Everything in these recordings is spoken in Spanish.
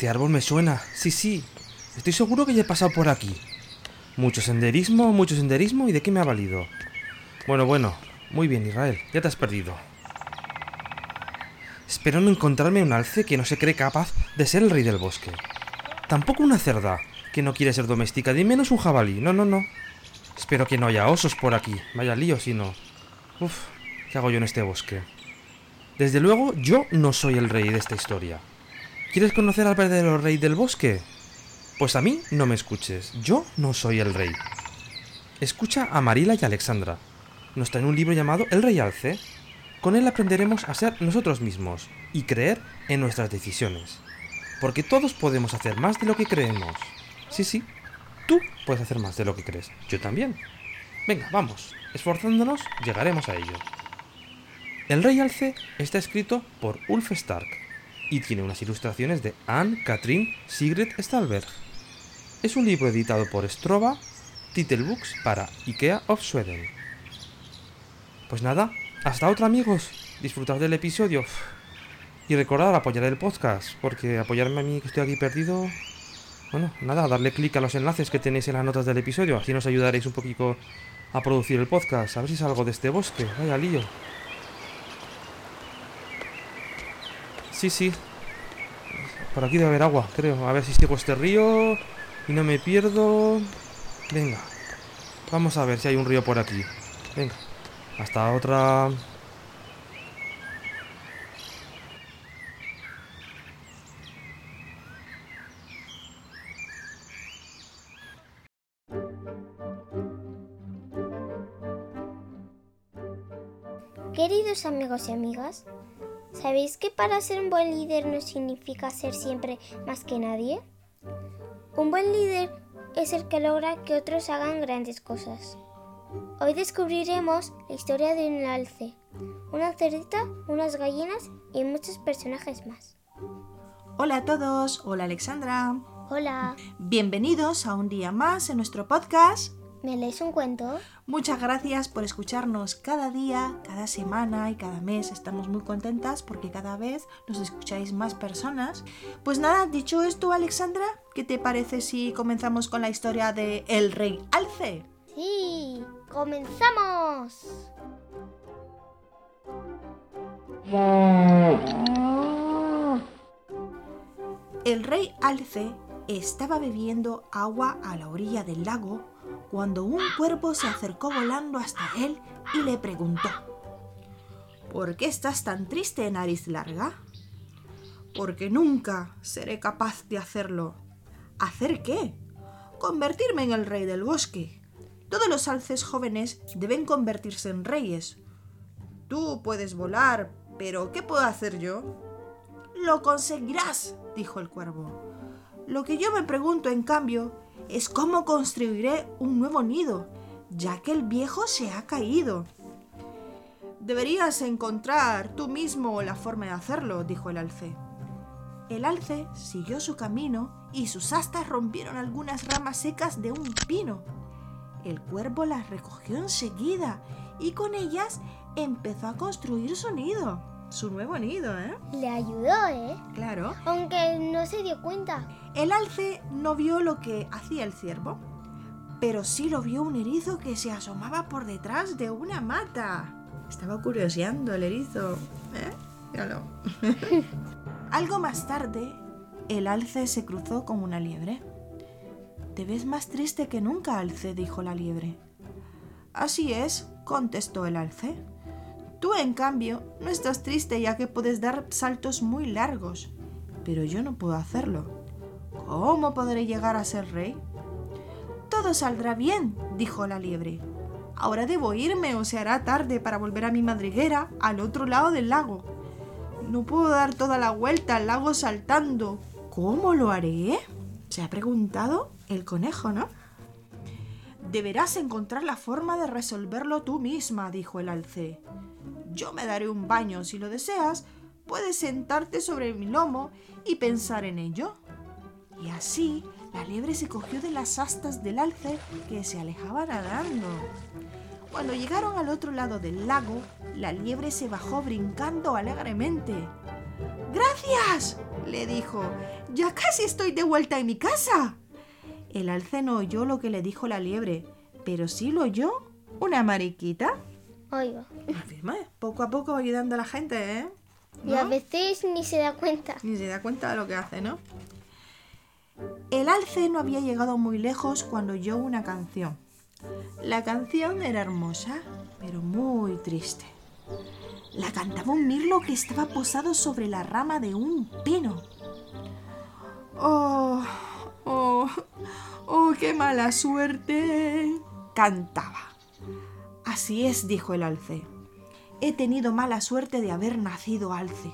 Este árbol me suena. Sí, sí. Estoy seguro que ya he pasado por aquí. Mucho senderismo, mucho senderismo y de qué me ha valido. Bueno, bueno. Muy bien, Israel. Ya te has perdido. Espero no encontrarme un alce que no se cree capaz de ser el rey del bosque. Tampoco una cerda que no quiere ser doméstica, ni menos un jabalí. No, no, no. Espero que no haya osos por aquí. Vaya lío si no. Uf, ¿qué hago yo en este bosque? Desde luego, yo no soy el rey de esta historia. ¿Quieres conocer al verdadero rey del bosque? Pues a mí no me escuches. Yo no soy el rey. Escucha a Marila y Alexandra. Nos traen un libro llamado El Rey Alce. Con él aprenderemos a ser nosotros mismos y creer en nuestras decisiones. Porque todos podemos hacer más de lo que creemos. Sí, sí. Tú puedes hacer más de lo que crees. Yo también. Venga, vamos. Esforzándonos, llegaremos a ello. El Rey Alce está escrito por Ulf Stark y tiene unas ilustraciones de Anne Katrin Sigrid Stalberg. Es un libro editado por Stroba Titelbooks para IKEA of Sweden. Pues nada, hasta otra amigos. Disfrutad del episodio. Y recordad apoyar el podcast, porque apoyarme a mí que estoy aquí perdido... Bueno, nada, darle clic a los enlaces que tenéis en las notas del episodio, así nos ayudaréis un poquito a producir el podcast, a ver si salgo de este bosque. Vaya lío. Sí, sí. Por aquí debe haber agua, creo. A ver si sigo este río y no me pierdo. Venga. Vamos a ver si hay un río por aquí. Venga. Hasta otra. Queridos amigos y amigas, ¿sabéis que para ser un buen líder no significa ser siempre más que nadie? Un buen líder es el que logra que otros hagan grandes cosas. Hoy descubriremos la historia de un alce, una cerdita, unas gallinas y muchos personajes más. hola a todos. Hola Alexandra. Hola, Bienvenidos a un día más en nuestro podcast. ¿Me lees un cuento? Muchas gracias por escucharnos cada día, cada semana y cada mes. Estamos muy contentas porque cada vez nos escucháis más personas. Pues nada, dicho esto, Alexandra, ¿qué te parece si comenzamos con la historia de El Rey Alce? Sí, comenzamos. El rey Alce estaba bebiendo agua a la orilla del lago cuando un cuervo se acercó volando hasta él y le preguntó, ¿Por qué estás tan triste, nariz larga? Porque nunca seré capaz de hacerlo. ¿Hacer qué? Convertirme en el rey del bosque. Todos los alces jóvenes deben convertirse en reyes. Tú puedes volar, pero ¿qué puedo hacer yo? Lo conseguirás, dijo el cuervo. Lo que yo me pregunto, en cambio, es cómo construiré un nuevo nido, ya que el viejo se ha caído. Deberías encontrar tú mismo la forma de hacerlo, dijo el alce. El alce siguió su camino y sus astas rompieron algunas ramas secas de un pino. El cuervo las recogió enseguida y con ellas empezó a construir su nido. Su nuevo nido, ¿eh? Le ayudó, ¿eh? Claro. Aunque no se dio cuenta. El alce no vio lo que hacía el ciervo, pero sí lo vio un erizo que se asomaba por detrás de una mata. Estaba curioseando el erizo. ¿Eh? Míralo. Algo más tarde, el alce se cruzó con una liebre. Te ves más triste que nunca, alce, dijo la liebre. Así es, contestó el alce. Tú, en cambio, no estás triste ya que puedes dar saltos muy largos, pero yo no puedo hacerlo. ¿Cómo podré llegar a ser rey? Todo saldrá bien, dijo la liebre. Ahora debo irme o se hará tarde para volver a mi madriguera al otro lado del lago. No puedo dar toda la vuelta al lago saltando. ¿Cómo lo haré? Se ha preguntado el conejo, ¿no? Deberás encontrar la forma de resolverlo tú misma, dijo el alce. Yo me daré un baño si lo deseas. Puedes sentarte sobre mi lomo y pensar en ello. Y así la liebre se cogió de las astas del alce que se alejaba nadando. Cuando llegaron al otro lado del lago, la liebre se bajó brincando alegremente. ¡Gracias! le dijo. Ya casi estoy de vuelta en mi casa. El alce no oyó lo que le dijo la liebre, pero sí lo oyó una mariquita. Oiga. Afirma, poco a poco va ayudando a la gente, ¿eh? Y a veces ni se da cuenta. Ni se da cuenta de lo que hace, ¿no? El alce no había llegado muy lejos cuando oyó una canción. La canción era hermosa, pero muy triste. La cantaba un mirlo que estaba posado sobre la rama de un pino. ¡Oh! ¡Oh! ¡Oh, qué mala suerte! Cantaba. Así es, dijo el alce. He tenido mala suerte de haber nacido alce.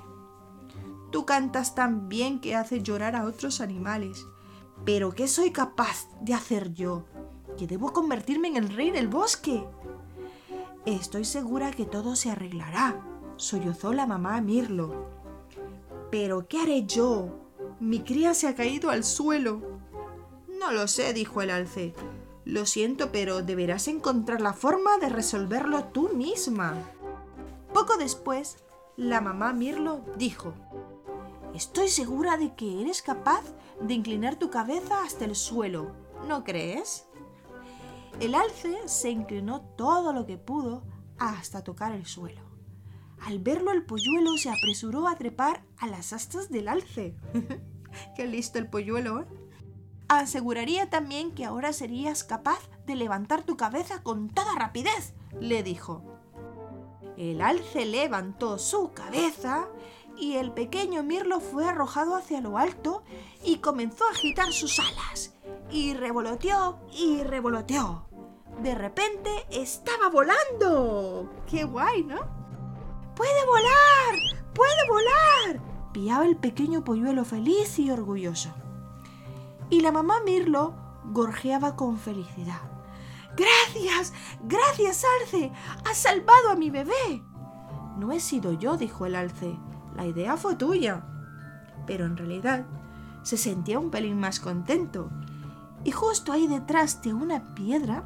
Tú cantas tan bien que haces llorar a otros animales. Pero ¿qué soy capaz de hacer yo? Que debo convertirme en el rey del bosque. Estoy segura que todo se arreglará, sollozó la mamá Mirlo. Pero ¿qué haré yo? Mi cría se ha caído al suelo. No lo sé, dijo el alce. Lo siento, pero deberás encontrar la forma de resolverlo tú misma. Poco después, la mamá Mirlo dijo, Estoy segura de que eres capaz de inclinar tu cabeza hasta el suelo, ¿no crees? El alce se inclinó todo lo que pudo hasta tocar el suelo. Al verlo el polluelo se apresuró a trepar a las astas del alce. Qué listo el polluelo, ¿eh? Aseguraría también que ahora serías capaz de levantar tu cabeza con toda rapidez, le dijo. El alce levantó su cabeza y el pequeño mirlo fue arrojado hacia lo alto y comenzó a agitar sus alas. Y revoloteó y revoloteó. De repente estaba volando. ¡Qué guay, ¿no? ¡Puede volar! ¡Puede volar! Piaba el pequeño polluelo feliz y orgulloso. Y la mamá Mirlo gorjeaba con felicidad. ¡Gracias! ¡Gracias, Alce! ¡Has salvado a mi bebé! No he sido yo, dijo el alce. La idea fue tuya. Pero en realidad se sentía un pelín más contento. Y justo ahí detrás de una piedra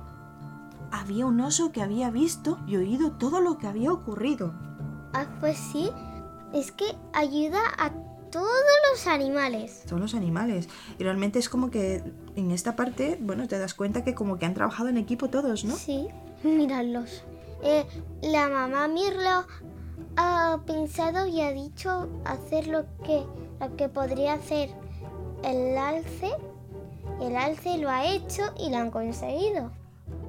había un oso que había visto y oído todo lo que había ocurrido. Ah, pues sí. Es que ayuda a todos los animales. Todos los animales. Y realmente es como que en esta parte, bueno, te das cuenta que como que han trabajado en equipo todos, ¿no? Sí, míralos. Eh, la mamá Mirlo ha pensado y ha dicho hacer lo que, lo que podría hacer el alce. El alce lo ha hecho y lo han conseguido.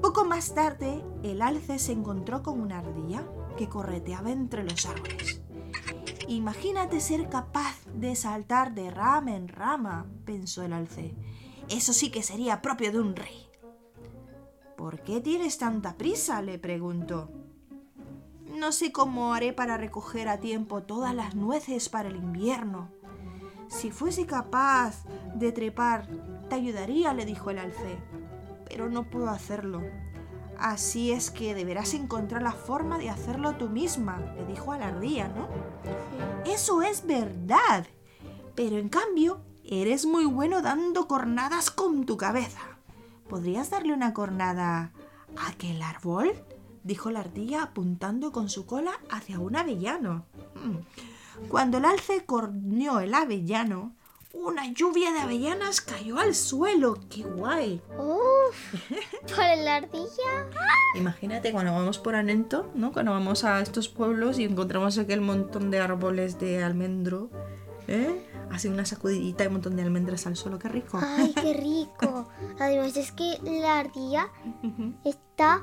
Poco más tarde, el alce se encontró con una ardilla que correteaba entre los árboles. Imagínate ser capaz de saltar de rama en rama, pensó el alce. Eso sí que sería propio de un rey. ¿Por qué tienes tanta prisa? le preguntó. No sé cómo haré para recoger a tiempo todas las nueces para el invierno. Si fuese capaz de trepar, te ayudaría, le dijo el alce. Pero no puedo hacerlo. Así es que deberás encontrar la forma de hacerlo tú misma, le dijo a la ardilla, ¿no? Eso es verdad. Pero en cambio, eres muy bueno dando cornadas con tu cabeza. ¿Podrías darle una cornada a aquel árbol? dijo la ardilla apuntando con su cola hacia un avellano. Mm. Cuando el alce corneó el avellano, una lluvia de avellanas cayó al suelo. ¡Qué guay! Uf, por la ardilla. Imagínate cuando vamos por Anento, ¿no? Cuando vamos a estos pueblos y encontramos aquel montón de árboles de almendro, ¿eh? Hace una sacudidita y un montón de almendras al suelo, qué rico. Ay, qué rico. Además es que la ardilla está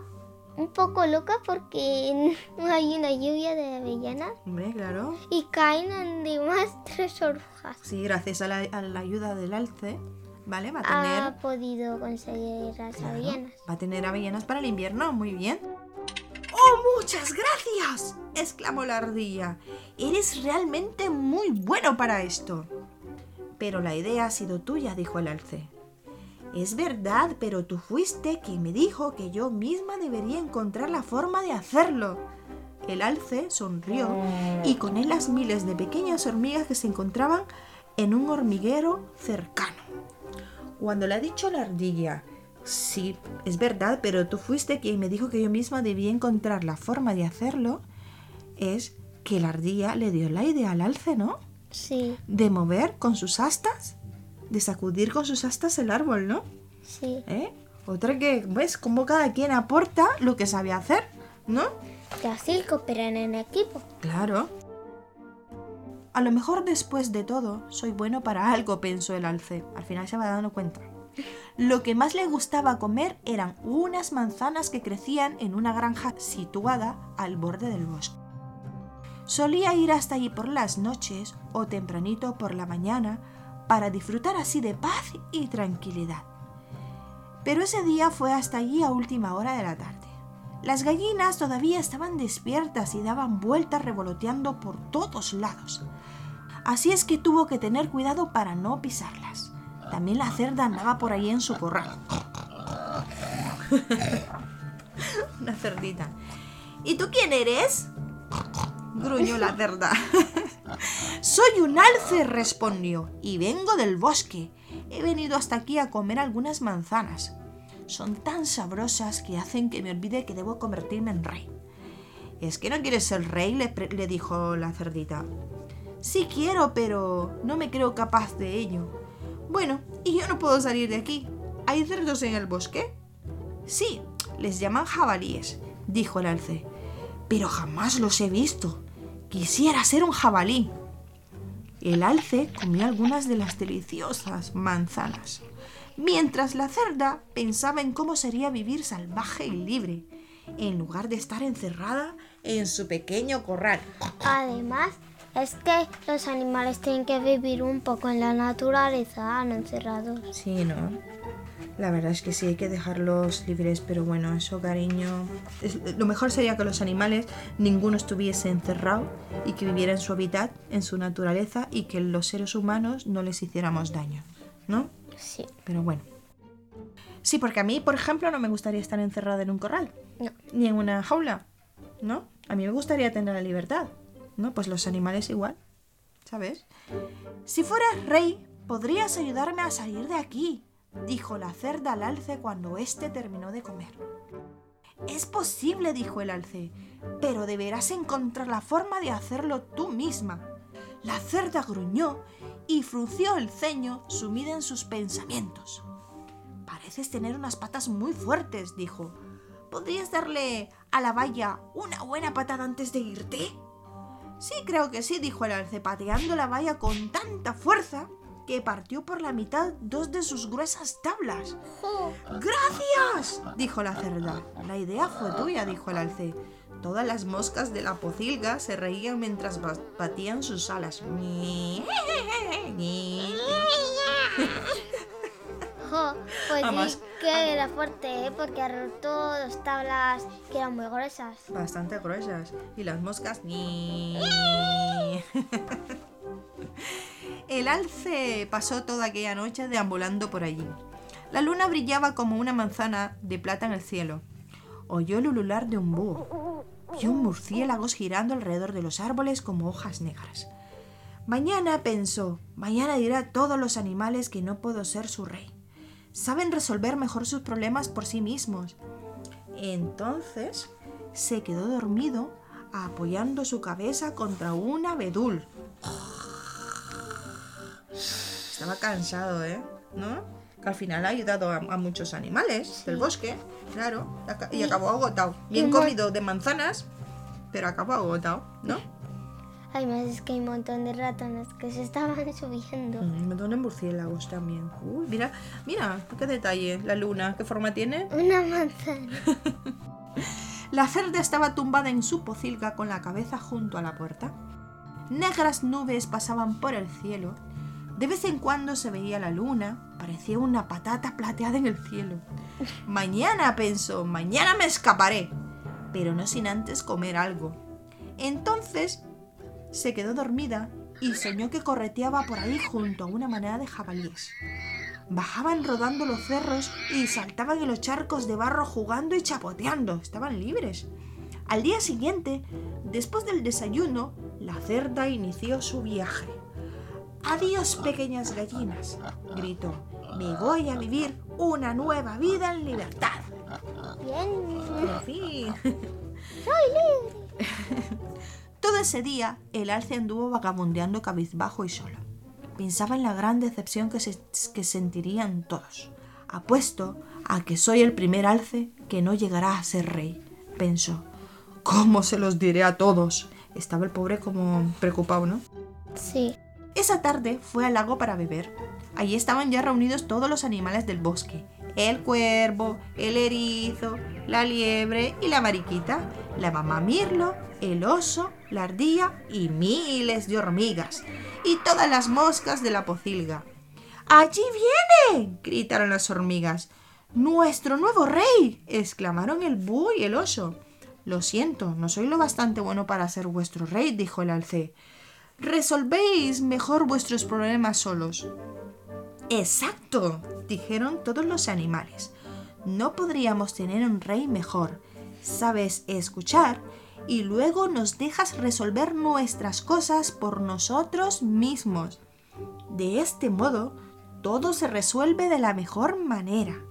un poco loca porque hay una lluvia de avellanas Hombre, claro. y caen además tres orugas. Sí, gracias a la, a la ayuda del alce, ¿vale? Va a tener, ha podido conseguir las Claro, avellanas. va a tener avellanas para el invierno, muy bien. ¡Oh, muchas gracias! exclamó la ardilla. Eres realmente muy bueno para esto. Pero la idea ha sido tuya, dijo el alce. Es verdad, pero tú fuiste quien me dijo que yo misma debería encontrar la forma de hacerlo. El alce sonrió y con él las miles de pequeñas hormigas que se encontraban en un hormiguero cercano. Cuando le ha dicho la ardilla, sí, es verdad, pero tú fuiste quien me dijo que yo misma debía encontrar la forma de hacerlo, es que la ardilla le dio la idea al alce, ¿no? Sí, De mover con sus astas, de sacudir con sus astas el árbol, ¿no? sí. ¿Eh? Otra que, ¿ves? Como cada quien aporta lo que sabe hacer, ¿no? Y así cooperan en equipo. Claro. A lo mejor después de todo soy bueno para algo, pensó el alce. Al final se va dando cuenta. Lo que más le gustaba comer eran unas manzanas que crecían en una granja situada al borde del bosque. Solía ir hasta allí por las noches o tempranito por la mañana para disfrutar así de paz y tranquilidad. Pero ese día fue hasta allí a última hora de la tarde. Las gallinas todavía estaban despiertas y daban vueltas revoloteando por todos lados. Así es que tuvo que tener cuidado para no pisarlas. También la cerda andaba por ahí en su corral. Una cerdita. ¿Y tú quién eres? Gruñó la cerda. Soy un alce, respondió, y vengo del bosque. He venido hasta aquí a comer algunas manzanas. Son tan sabrosas que hacen que me olvide que debo convertirme en rey. ¿Es que no quieres ser rey? le, le dijo la cerdita. Sí quiero, pero no me creo capaz de ello. Bueno, y yo no puedo salir de aquí. ¿Hay cerdos en el bosque? Sí, les llaman jabalíes, dijo el alce. Pero jamás los he visto. Quisiera ser un jabalí. El alce comió algunas de las deliciosas manzanas, mientras la cerda pensaba en cómo sería vivir salvaje y libre, en lugar de estar encerrada en su pequeño corral. Además, es que los animales tienen que vivir un poco en la naturaleza, no encerrados. Sí, ¿no? La verdad es que sí, hay que dejarlos libres, pero bueno, eso, cariño. es- lo mejor sería que los animales, ninguno estuviese encerrado y que viviera en su hábitat, en su naturaleza y que los seres humanos no les hiciéramos daño, ¿no? Sí. Pero bueno. Sí, porque a mí, por ejemplo, no me gustaría estar encerrada en un corral, No. ni en una jaula, ¿no? A mí me gustaría tener la libertad, ¿no? Pues los animales igual, ¿sabes? Si fueras rey, podrías ayudarme a salir de aquí, dijo la cerda al alce cuando éste terminó de comer. Es posible, dijo el alce, pero deberás encontrar la forma de hacerlo tú misma. La cerda gruñó y frunció el ceño sumida en sus pensamientos. Pareces tener unas patas muy fuertes, dijo. ¿Podrías darle a la valla una buena patada antes de irte? Sí, creo que sí, dijo el alce, pateando la valla con tanta fuerza que partió por la mitad dos de sus gruesas tablas. ¡Gracias! dijo la cerda. La idea fue tuya, dijo el alce. Todas las moscas de la pocilga se reían mientras ba- batían sus alas. jo, pues Además- sí que era fuerte, ¿eh? porque ha roto dos tablas que eran muy gruesas. Bastante gruesas. Y las moscas. ni. El alce pasó toda aquella noche deambulando por allí. La luna brillaba como una manzana de plata en el cielo. Oyó el ulular de un búho. Vio murciélagos girando alrededor de los árboles como hojas negras. Mañana pensó, mañana diré a todos los animales que no puedo ser su rey. Saben resolver mejor sus problemas por sí mismos. Entonces se quedó dormido apoyando su cabeza contra un abedul. Estaba cansado, ¿eh? ¿No? Que al final ha ayudado a, a muchos animales del bosque, claro, y aca- y acabó agotado. Bien comido de manzanas, pero acabó agotado, ¿no? Además es que hay un montón de ratones que se estaban subiendo. Mm, Un montón de murciélagos también. Uy, mira, mira, qué detalle. La luna, ¿qué forma tiene? Una manzana. La cerda estaba tumbada en su pocilga con la cabeza junto a la puerta. Negras nubes pasaban por el cielo, De vez en cuando se veía la luna, parecía una patata plateada en el cielo. Mañana, pensó, mañana me escaparé, pero no sin antes comer algo. Entonces se quedó dormida y soñó que correteaba por ahí junto a una manada de jabalíes. Bajaban rodando los cerros y saltaban en los charcos de barro jugando y chapoteando. Estaban libres. Al día siguiente, después del desayuno, la cerda inició su viaje. Adiós, pequeñas gallinas, gritó. Me voy a vivir una nueva vida en libertad. Bien. Fin. Soy libre. Todo ese día, el alce anduvo vagabundeando cabizbajo y solo. Pensaba en la gran decepción que, se- que sentirían todos. Apuesto a que soy el primer alce que no llegará a ser rey, pensó. ¿Cómo se los diré a todos? Estaba el pobre como preocupado, ¿no? Sí. Esa tarde fue al lago para beber. Allí estaban ya reunidos todos los animales del bosque. El cuervo, el erizo, la liebre y la mariquita, la mamá mirlo, el oso, la ardilla y miles de hormigas. Y todas las moscas de la pocilga. ¡Allí viene! gritaron las hormigas. ¡Nuestro nuevo rey! exclamaron el búho y el oso. Lo siento, no soy lo bastante bueno para ser vuestro rey, dijo el alce. Resolvéis mejor vuestros problemas solos. Exacto, dijeron todos los animales. No podríamos tener un rey mejor. Sabes escuchar y luego nos dejas resolver nuestras cosas por nosotros mismos. De este modo, todo se resuelve de la mejor manera.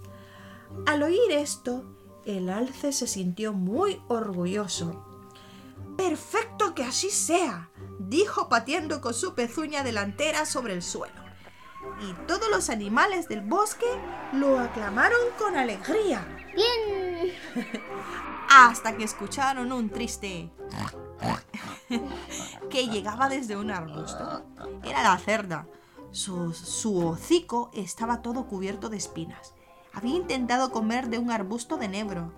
Al oír esto, el alce se sintió muy orgulloso. Perfecto que así sea, dijo pateando con su pezuña delantera sobre el suelo. Y todos los animales del bosque lo aclamaron con alegría, Bien. hasta que escucharon un triste que llegaba desde un arbusto. Era la cerda. Su, su hocico estaba todo cubierto de espinas. Había intentado comer de un arbusto de negro.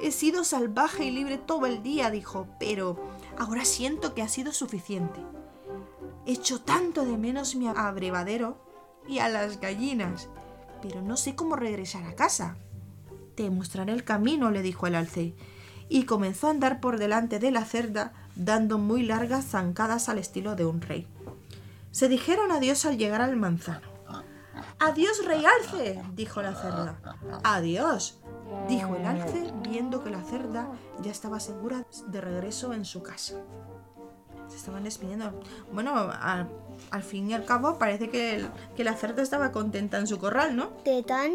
He sido salvaje y libre todo el día, dijo, pero ahora siento que ha sido suficiente. Echo tanto de menos mi abrevadero y a las gallinas, pero no sé cómo regresar a casa. Te mostraré el camino, le dijo el alce, y comenzó a andar por delante de la cerda, dando muy largas zancadas al estilo de un rey. Se dijeron adiós al llegar al manzano. Adiós, rey alce, dijo la cerda. Adiós, dijo el alce, viendo que la cerda ya estaba segura de regreso en su casa. Se estaban despidiendo. Bueno, al, al fin y al cabo parece que, el- que la cerda estaba contenta en su corral, ¿no? De tan...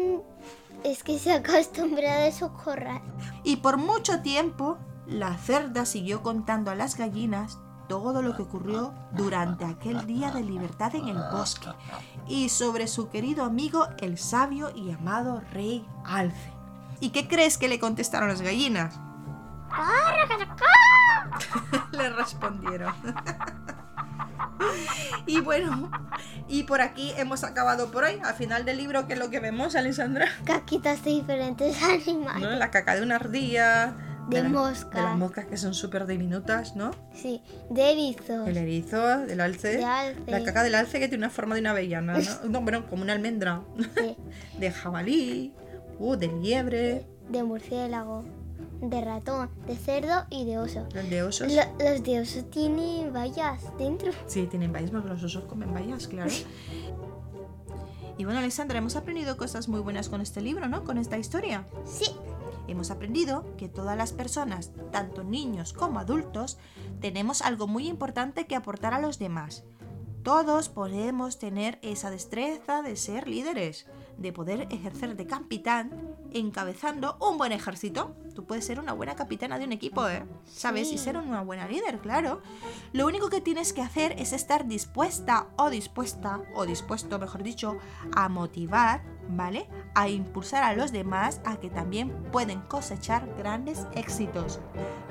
Es que se ha acostumbrado a su corral. Y por mucho tiempo, la cerda siguió contando a las gallinas todo lo que ocurrió durante aquel día de libertad en el bosque y sobre su querido amigo el sabio y amado rey Alce. ¿Y qué crees que le contestaron las gallinas? le respondieron. y bueno, y por aquí hemos acabado por hoy. Al final del libro, ¿qué es lo que vemos, Alessandra? Caquitas de diferentes animales. ¿no? La caca de una ardilla. De la- mosca. De las moscas que son súper diminutas, ¿no? Sí. De erizos. El erizo, del alce. De alce. La caca del alce que tiene una forma de una avellana, ¿no? No, bueno, como una almendra. Sí. De jabalí, uh, de liebre, De murciélago. De ratón. De cerdo y de oso. el de osos. Lo- los de oso tienen vallas dentro. Sí, tienen bayas, porque los osos comen bayas, claro. Y bueno, Alexandra, hemos aprendido cosas muy buenas con este libro, ¿no? Con esta historia. Sí. Hemos aprendido que todas las personas, tanto niños como adultos, tenemos algo muy importante que aportar a los demás. Todos podemos tener esa destreza de ser líderes, de poder ejercer de capitán encabezando un buen ejército. Tú puedes ser una buena capitana de un equipo, ¿eh? ¿Sabes? Y ser una buena líder, claro. Lo único que tienes que hacer es estar dispuesta o dispuesta, o dispuesto, mejor dicho, a motivar, ¿vale? A impulsar a los demás a que también pueden cosechar grandes éxitos.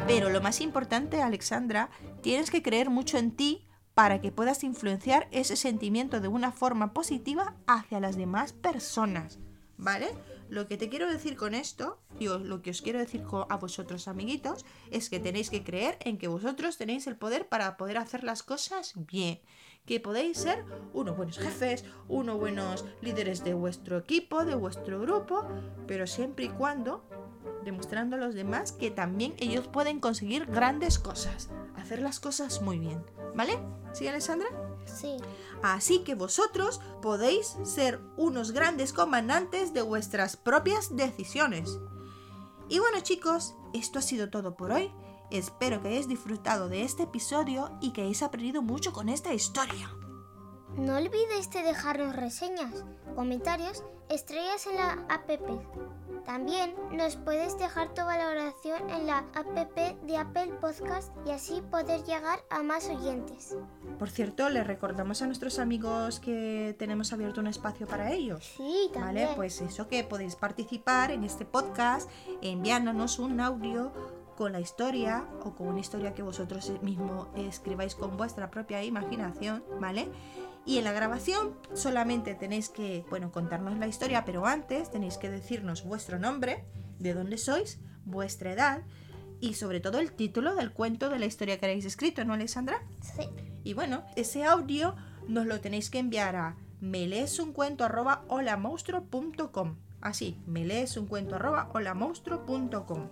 Pero lo más importante, Alexandra, tienes que creer mucho en ti para que puedas influenciar ese sentimiento de una forma positiva hacia las demás personas. ¿Vale? Lo que te quiero decir con esto, y lo que os quiero decir a vosotros amiguitos, es que tenéis que creer en que vosotros tenéis el poder para poder hacer las cosas bien. que podéis ser unos buenos jefes, unos buenos líderes de vuestro equipo, de vuestro grupo, pero siempre y cuando demostrando a los demás que también ellos pueden conseguir grandes cosas, hacer las cosas muy bien. ¿Vale? ¿Sí, Alessandra? Sí. Así que vosotros podéis ser unos grandes comandantes de vuestras propias decisiones. Y bueno chicos, esto ha sido todo por hoy. Espero que hayáis disfrutado de este episodio y que hayáis aprendido mucho con esta historia. No olvidéis de dejarnos reseñas, comentarios, estrellas en la app. También nos puedes dejar tu valoración en la app de Apple Podcast y así poder llegar a más oyentes. Por cierto, les recordamos a nuestros amigos que tenemos abierto un espacio para ellos. Sí, también. Vale, pues eso que podéis participar en este podcast enviándonos un audio con la historia o con una historia que vosotros mismos escribáis con vuestra propia imaginación, ¿vale? Y en la grabación solamente tenéis que, bueno, contarnos la historia, pero antes tenéis que decirnos vuestro nombre, de dónde sois, vuestra edad y sobre todo el título del cuento de la historia que habéis escrito, ¿no, Alessandra? Sí. Y bueno, ese audio nos lo tenéis que enviar a meleesuncuento@holamonstruo.com. Así, meleesuncuento@holamonstruo.com.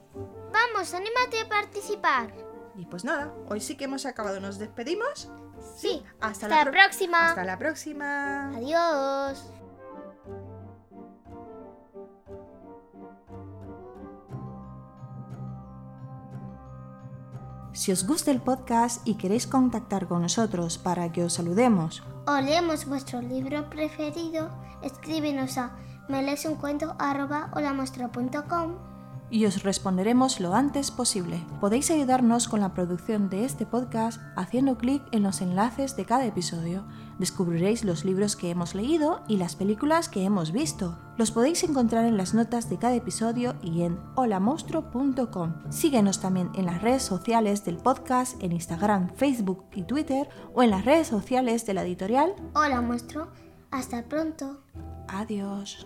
Vamos, anímate a participar. Y pues nada, hoy sí que hemos acabado. ¿Nos despedimos? Sí. Hasta, Hasta la próxima. Hasta la próxima. Adiós. Si os gusta el podcast y queréis contactar con nosotros para que os saludemos O leemos vuestro libro preferido, escríbenos a meleesuncuento.com. y os responderemos lo antes posible. Podéis ayudarnos con la producción de este podcast haciendo clic en los enlaces de cada episodio. Descubriréis los libros que hemos leído y las películas que hemos visto. Los podéis encontrar en las notas de cada episodio y en holamonstruo.com. Síguenos también en las redes sociales del podcast en Instagram, Facebook y Twitter o en las redes sociales de la editorial. Hola, muestro. Hasta pronto. Adiós.